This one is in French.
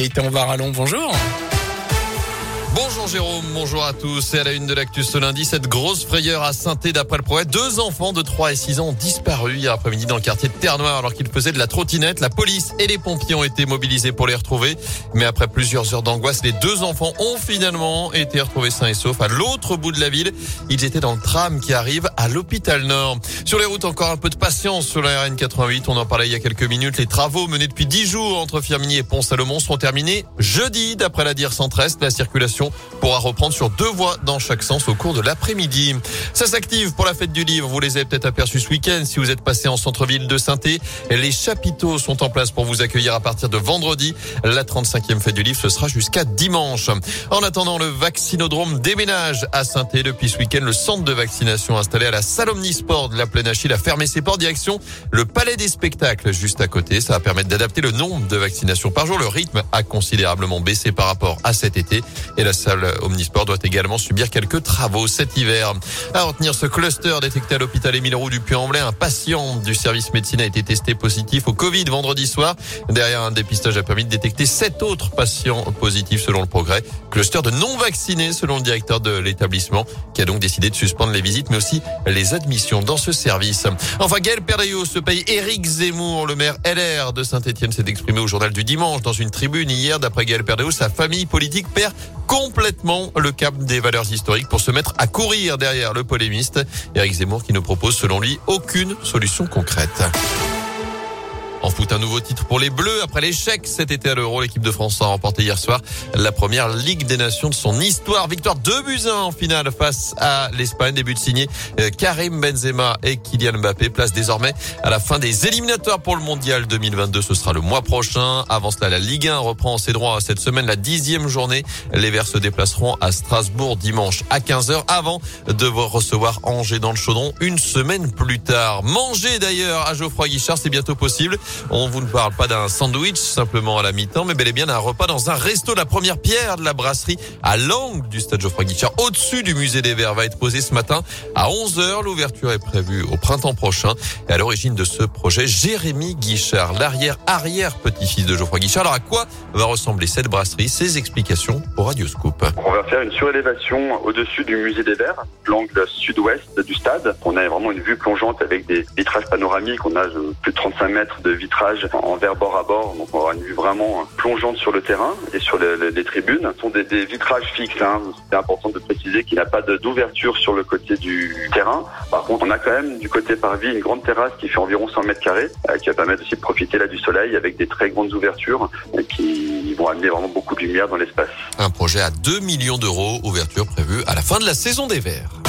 Gaëtan Varallon. Bonjour. Bonjour Jérôme, bonjour à tous. Et à la une de l'actu ce lundi, cette grosse frayeur à saint d'après le progrès. Deux enfants de 3 et 6 ans ont disparu hier après-midi dans le quartier de Terre-Noire alors qu'ils faisaient de la trottinette. La police et les pompiers ont été mobilisés pour les retrouver. Mais après plusieurs heures d'angoisse, les deux enfants ont finalement été retrouvés sains et saufs à l'autre bout de la ville. Ils étaient dans le tram qui arrive à l'hôpital Nord. Sur les routes, encore un peu de patience sur la RN88. On en parlait il y a quelques minutes. Les travaux menés depuis 10 jours entre Firminy et Pont-Salomon seront terminés jeudi d'après la dire Centre-Est. La circulation pourra reprendre sur deux voies dans chaque sens au cours de l'après-midi. Ça s'active pour la fête du livre. Vous les avez peut-être aperçus ce week-end si vous êtes passé en centre-ville de saint Les chapiteaux sont en place pour vous accueillir à partir de vendredi. La 35e fête du livre, ce sera jusqu'à dimanche. En attendant, le vaccinodrome déménage à saint depuis ce week-end. Le centre de vaccination installé à la salle Omnisport de la Plaine A fermé ses portes direction le palais des spectacles juste à côté. Ça va permettre d'adapter le nombre de vaccinations par jour. Le rythme a considérablement baissé par rapport à cet été et la salle Omnisport doit également subir quelques travaux cet hiver. À retenir ce cluster détecté à l'hôpital Émile Roux du Puy-en-Velay, un patient du service médecine a été testé positif au Covid vendredi soir. Derrière un dépistage a permis de détecter sept autres patients positifs selon le progrès. Cluster de non vaccinés selon le directeur de l'établissement qui a donc décidé de suspendre les visites mais aussi les admissions dans ce service. Enfin, Gaël Perdriau se paye Éric Zemmour, le maire LR de Saint-Etienne s'est exprimé au journal du dimanche dans une tribune hier. D'après Gaël Perdriau, sa famille politique perd complètement le cap des valeurs historiques pour se mettre à courir derrière le polémiste Éric Zemmour qui ne propose selon lui aucune solution concrète. En foot, un nouveau titre pour les Bleus. Après l'échec cet été à l'Euro, l'équipe de France a remporté hier soir la première Ligue des Nations de son histoire. Victoire 2 buts 1 en finale face à l'Espagne. Début de signé euh, Karim Benzema et Kylian Mbappé. Place désormais à la fin des éliminatoires pour le Mondial 2022. Ce sera le mois prochain. Avant cela, la Ligue 1 reprend ses droits cette semaine, la dixième journée. Les Verts se déplaceront à Strasbourg dimanche à 15h avant de recevoir Angers dans le chaudron une semaine plus tard. Manger d'ailleurs à Geoffroy Guichard, c'est bientôt possible. On vous ne parle pas d'un sandwich simplement à la mi-temps, mais bel et bien d'un repas dans un resto. La première pierre de la brasserie à l'angle du stade Geoffroy Guichard, au-dessus du musée des Verts, va être posée ce matin à 11h. L'ouverture est prévue au printemps prochain. Et à l'origine de ce projet, Jérémy Guichard, l'arrière-arrière petit-fils de Geoffroy Guichard. Alors à quoi va ressembler cette brasserie? Ses explications au Radio Scoop. On va faire une surélévation au-dessus du musée des Verts, l'angle sud-ouest du stade. On a vraiment une vue plongeante avec des vitrages panoramiques. On a plus de 35 mètres de vitrage en verre bord à bord. Donc on aura une vue vraiment plongeante sur le terrain et sur les, tribunes. Ce sont des, vitrages fixes. Hein. C'est important de préciser qu'il n'y a pas d'ouverture sur le côté du terrain. Par contre, on a quand même du côté parvis une grande terrasse qui fait environ 100 mètres carrés, euh, qui va permettre aussi de profiter là du soleil avec des très grandes ouvertures euh, qui vont amener vraiment beaucoup de lumière dans l'espace. Un projet à 2 millions d'euros, ouverture prévue à la fin de la saison des Verts.